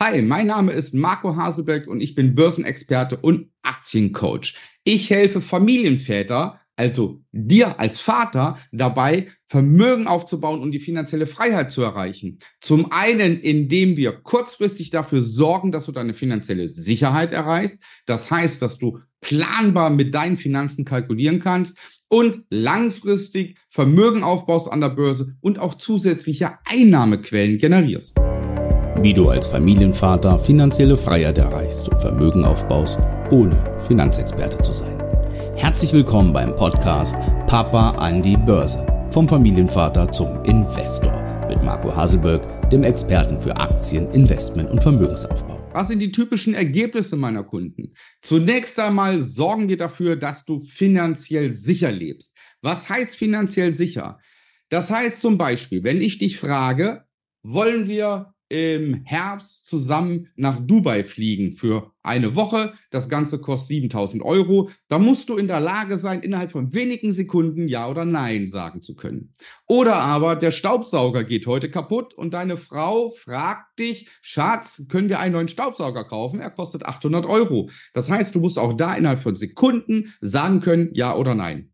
Hi, mein Name ist Marco Haselbeck und ich bin Börsenexperte und Aktiencoach. Ich helfe Familienväter, also dir als Vater, dabei, Vermögen aufzubauen und die finanzielle Freiheit zu erreichen. Zum einen, indem wir kurzfristig dafür sorgen, dass du deine finanzielle Sicherheit erreichst. Das heißt, dass du planbar mit deinen Finanzen kalkulieren kannst und langfristig Vermögen aufbaust an der Börse und auch zusätzliche Einnahmequellen generierst wie du als Familienvater finanzielle Freiheit erreichst und Vermögen aufbaust, ohne Finanzexperte zu sein. Herzlich willkommen beim Podcast Papa an die Börse. Vom Familienvater zum Investor mit Marco Haselberg, dem Experten für Aktien, Investment und Vermögensaufbau. Was sind die typischen Ergebnisse meiner Kunden? Zunächst einmal sorgen wir dafür, dass du finanziell sicher lebst. Was heißt finanziell sicher? Das heißt zum Beispiel, wenn ich dich frage, wollen wir im Herbst zusammen nach Dubai fliegen für eine Woche. Das Ganze kostet 7000 Euro. Da musst du in der Lage sein, innerhalb von wenigen Sekunden Ja oder Nein sagen zu können. Oder aber der Staubsauger geht heute kaputt und deine Frau fragt dich, Schatz, können wir einen neuen Staubsauger kaufen? Er kostet 800 Euro. Das heißt, du musst auch da innerhalb von Sekunden sagen können Ja oder Nein.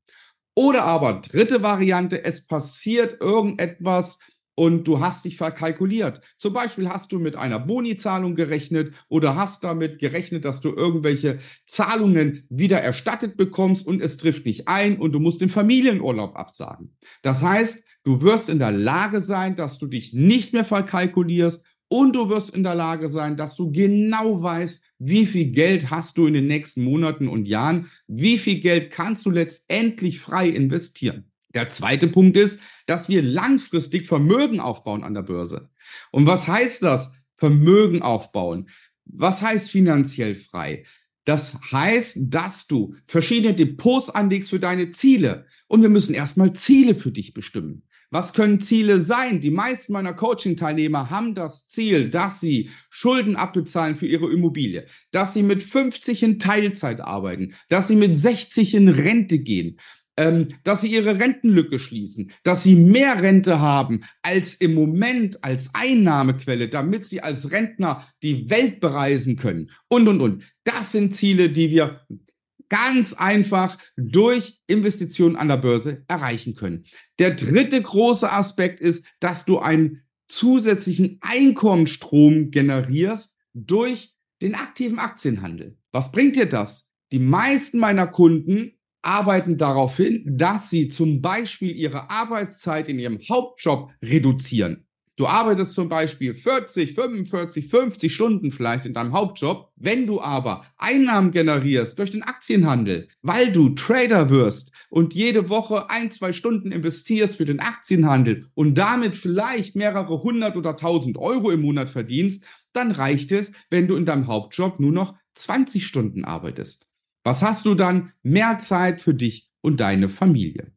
Oder aber dritte Variante, es passiert irgendetwas, und du hast dich verkalkuliert. Zum Beispiel hast du mit einer Bonizahlung gerechnet oder hast damit gerechnet, dass du irgendwelche Zahlungen wieder erstattet bekommst und es trifft nicht ein und du musst den Familienurlaub absagen. Das heißt, du wirst in der Lage sein, dass du dich nicht mehr verkalkulierst und du wirst in der Lage sein, dass du genau weißt, wie viel Geld hast du in den nächsten Monaten und Jahren, wie viel Geld kannst du letztendlich frei investieren. Der zweite Punkt ist, dass wir langfristig Vermögen aufbauen an der Börse. Und was heißt das? Vermögen aufbauen. Was heißt finanziell frei? Das heißt, dass du verschiedene Depots anlegst für deine Ziele. Und wir müssen erstmal Ziele für dich bestimmen. Was können Ziele sein? Die meisten meiner Coaching-Teilnehmer haben das Ziel, dass sie Schulden abbezahlen für ihre Immobilie, dass sie mit 50 in Teilzeit arbeiten, dass sie mit 60 in Rente gehen, ähm, dass sie ihre Rentenlücke schließen, dass sie mehr Rente haben als im Moment als Einnahmequelle, damit sie als Rentner die Welt bereisen können und, und, und. Das sind Ziele, die wir ganz einfach durch Investitionen an der Börse erreichen können. Der dritte große Aspekt ist, dass du einen zusätzlichen Einkommensstrom generierst durch den aktiven Aktienhandel. Was bringt dir das? Die meisten meiner Kunden arbeiten darauf hin, dass sie zum Beispiel ihre Arbeitszeit in ihrem Hauptjob reduzieren. Du arbeitest zum Beispiel 40, 45, 50 Stunden vielleicht in deinem Hauptjob. Wenn du aber Einnahmen generierst durch den Aktienhandel, weil du Trader wirst und jede Woche ein, zwei Stunden investierst für den Aktienhandel und damit vielleicht mehrere hundert oder tausend Euro im Monat verdienst, dann reicht es, wenn du in deinem Hauptjob nur noch 20 Stunden arbeitest. Was hast du dann? Mehr Zeit für dich und deine Familie.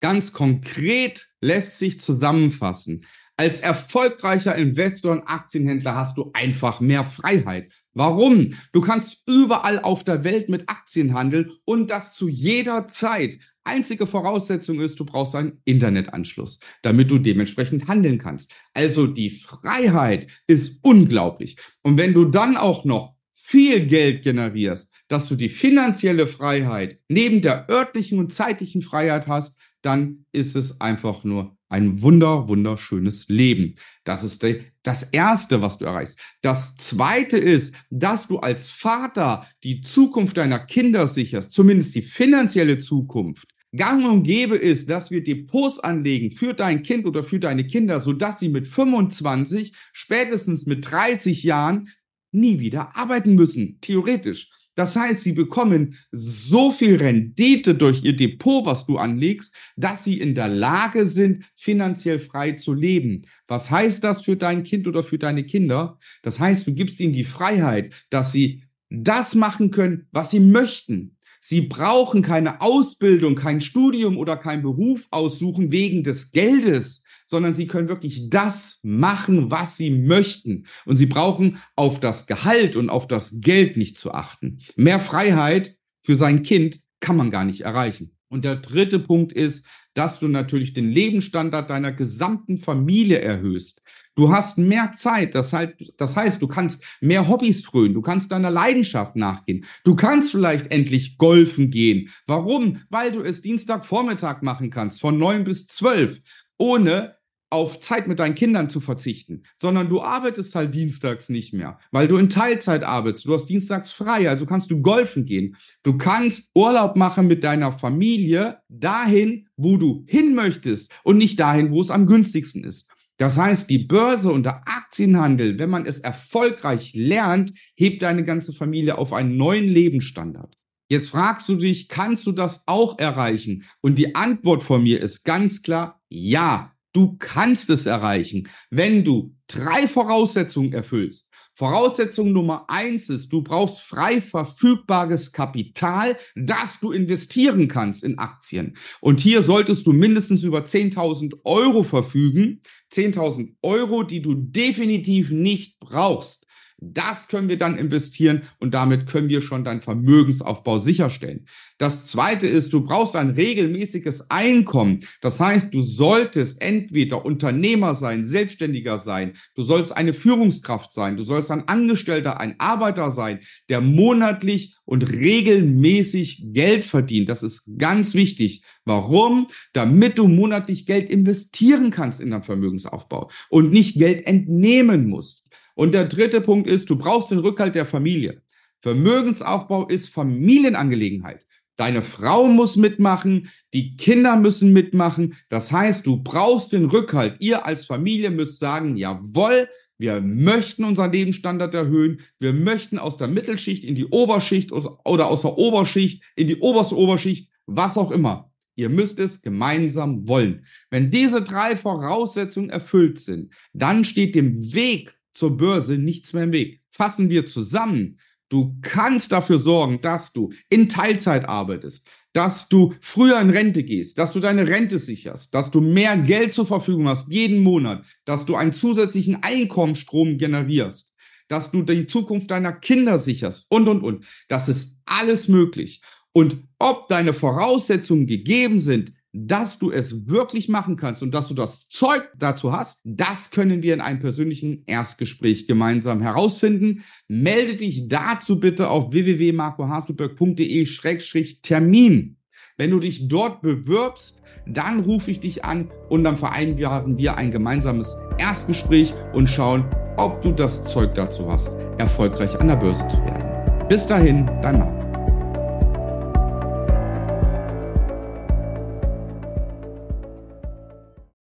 Ganz konkret lässt sich zusammenfassen. Als erfolgreicher Investor und Aktienhändler hast du einfach mehr Freiheit. Warum? Du kannst überall auf der Welt mit Aktien handeln und das zu jeder Zeit. Einzige Voraussetzung ist, du brauchst einen Internetanschluss, damit du dementsprechend handeln kannst. Also die Freiheit ist unglaublich. Und wenn du dann auch noch viel Geld generierst, dass du die finanzielle Freiheit neben der örtlichen und zeitlichen Freiheit hast, dann ist es einfach nur ein wunder, wunderschönes Leben. Das ist das Erste, was du erreichst. Das Zweite ist, dass du als Vater die Zukunft deiner Kinder sicherst, zumindest die finanzielle Zukunft. Gang und gäbe ist, dass wir Depots anlegen für dein Kind oder für deine Kinder, sodass sie mit 25, spätestens mit 30 Jahren nie wieder arbeiten müssen, theoretisch. Das heißt, sie bekommen so viel Rendite durch ihr Depot, was du anlegst, dass sie in der Lage sind, finanziell frei zu leben. Was heißt das für dein Kind oder für deine Kinder? Das heißt, du gibst ihnen die Freiheit, dass sie das machen können, was sie möchten. Sie brauchen keine Ausbildung, kein Studium oder keinen Beruf aussuchen wegen des Geldes, sondern sie können wirklich das machen, was sie möchten. Und sie brauchen auf das Gehalt und auf das Geld nicht zu achten. Mehr Freiheit für sein Kind kann man gar nicht erreichen. Und der dritte Punkt ist, dass du natürlich den Lebensstandard deiner gesamten Familie erhöhst. Du hast mehr Zeit, das heißt, das heißt, du kannst mehr Hobbys frönen, du kannst deiner Leidenschaft nachgehen, du kannst vielleicht endlich golfen gehen. Warum? Weil du es Dienstagvormittag machen kannst, von neun bis zwölf, ohne auf Zeit mit deinen Kindern zu verzichten, sondern du arbeitest halt dienstags nicht mehr, weil du in Teilzeit arbeitest. Du hast dienstags frei, also kannst du golfen gehen. Du kannst Urlaub machen mit deiner Familie dahin, wo du hin möchtest und nicht dahin, wo es am günstigsten ist. Das heißt, die Börse und der Aktienhandel, wenn man es erfolgreich lernt, hebt deine ganze Familie auf einen neuen Lebensstandard. Jetzt fragst du dich, kannst du das auch erreichen? Und die Antwort von mir ist ganz klar, ja. Du kannst es erreichen, wenn du drei Voraussetzungen erfüllst. Voraussetzung Nummer eins ist, du brauchst frei verfügbares Kapital, das du investieren kannst in Aktien. Und hier solltest du mindestens über 10.000 Euro verfügen. 10.000 Euro, die du definitiv nicht brauchst. Das können wir dann investieren und damit können wir schon deinen Vermögensaufbau sicherstellen. Das zweite ist, du brauchst ein regelmäßiges Einkommen. Das heißt, du solltest entweder Unternehmer sein, Selbstständiger sein, du sollst eine Führungskraft sein, du sollst ein Angestellter, ein Arbeiter sein, der monatlich und regelmäßig Geld verdient. Das ist ganz wichtig. Warum? Damit du monatlich Geld investieren kannst in deinen Vermögensaufbau und nicht Geld entnehmen musst. Und der dritte Punkt ist, du brauchst den Rückhalt der Familie. Vermögensaufbau ist Familienangelegenheit. Deine Frau muss mitmachen, die Kinder müssen mitmachen. Das heißt, du brauchst den Rückhalt. Ihr als Familie müsst sagen, jawohl, wir möchten unseren Lebensstandard erhöhen. Wir möchten aus der Mittelschicht in die Oberschicht oder aus der Oberschicht in die oberste Oberschicht, was auch immer. Ihr müsst es gemeinsam wollen. Wenn diese drei Voraussetzungen erfüllt sind, dann steht dem Weg zur Börse nichts mehr im Weg. Fassen wir zusammen. Du kannst dafür sorgen, dass du in Teilzeit arbeitest, dass du früher in Rente gehst, dass du deine Rente sicherst, dass du mehr Geld zur Verfügung hast jeden Monat, dass du einen zusätzlichen Einkommensstrom generierst, dass du die Zukunft deiner Kinder sicherst und, und, und. Das ist alles möglich. Und ob deine Voraussetzungen gegeben sind, dass du es wirklich machen kannst und dass du das Zeug dazu hast, das können wir in einem persönlichen Erstgespräch gemeinsam herausfinden. Melde dich dazu bitte auf www.marcohaselberg.de-termin. Wenn du dich dort bewirbst, dann rufe ich dich an und dann vereinbaren wir ein gemeinsames Erstgespräch und schauen, ob du das Zeug dazu hast, erfolgreich an der Börse zu werden. Bis dahin, dein Marco.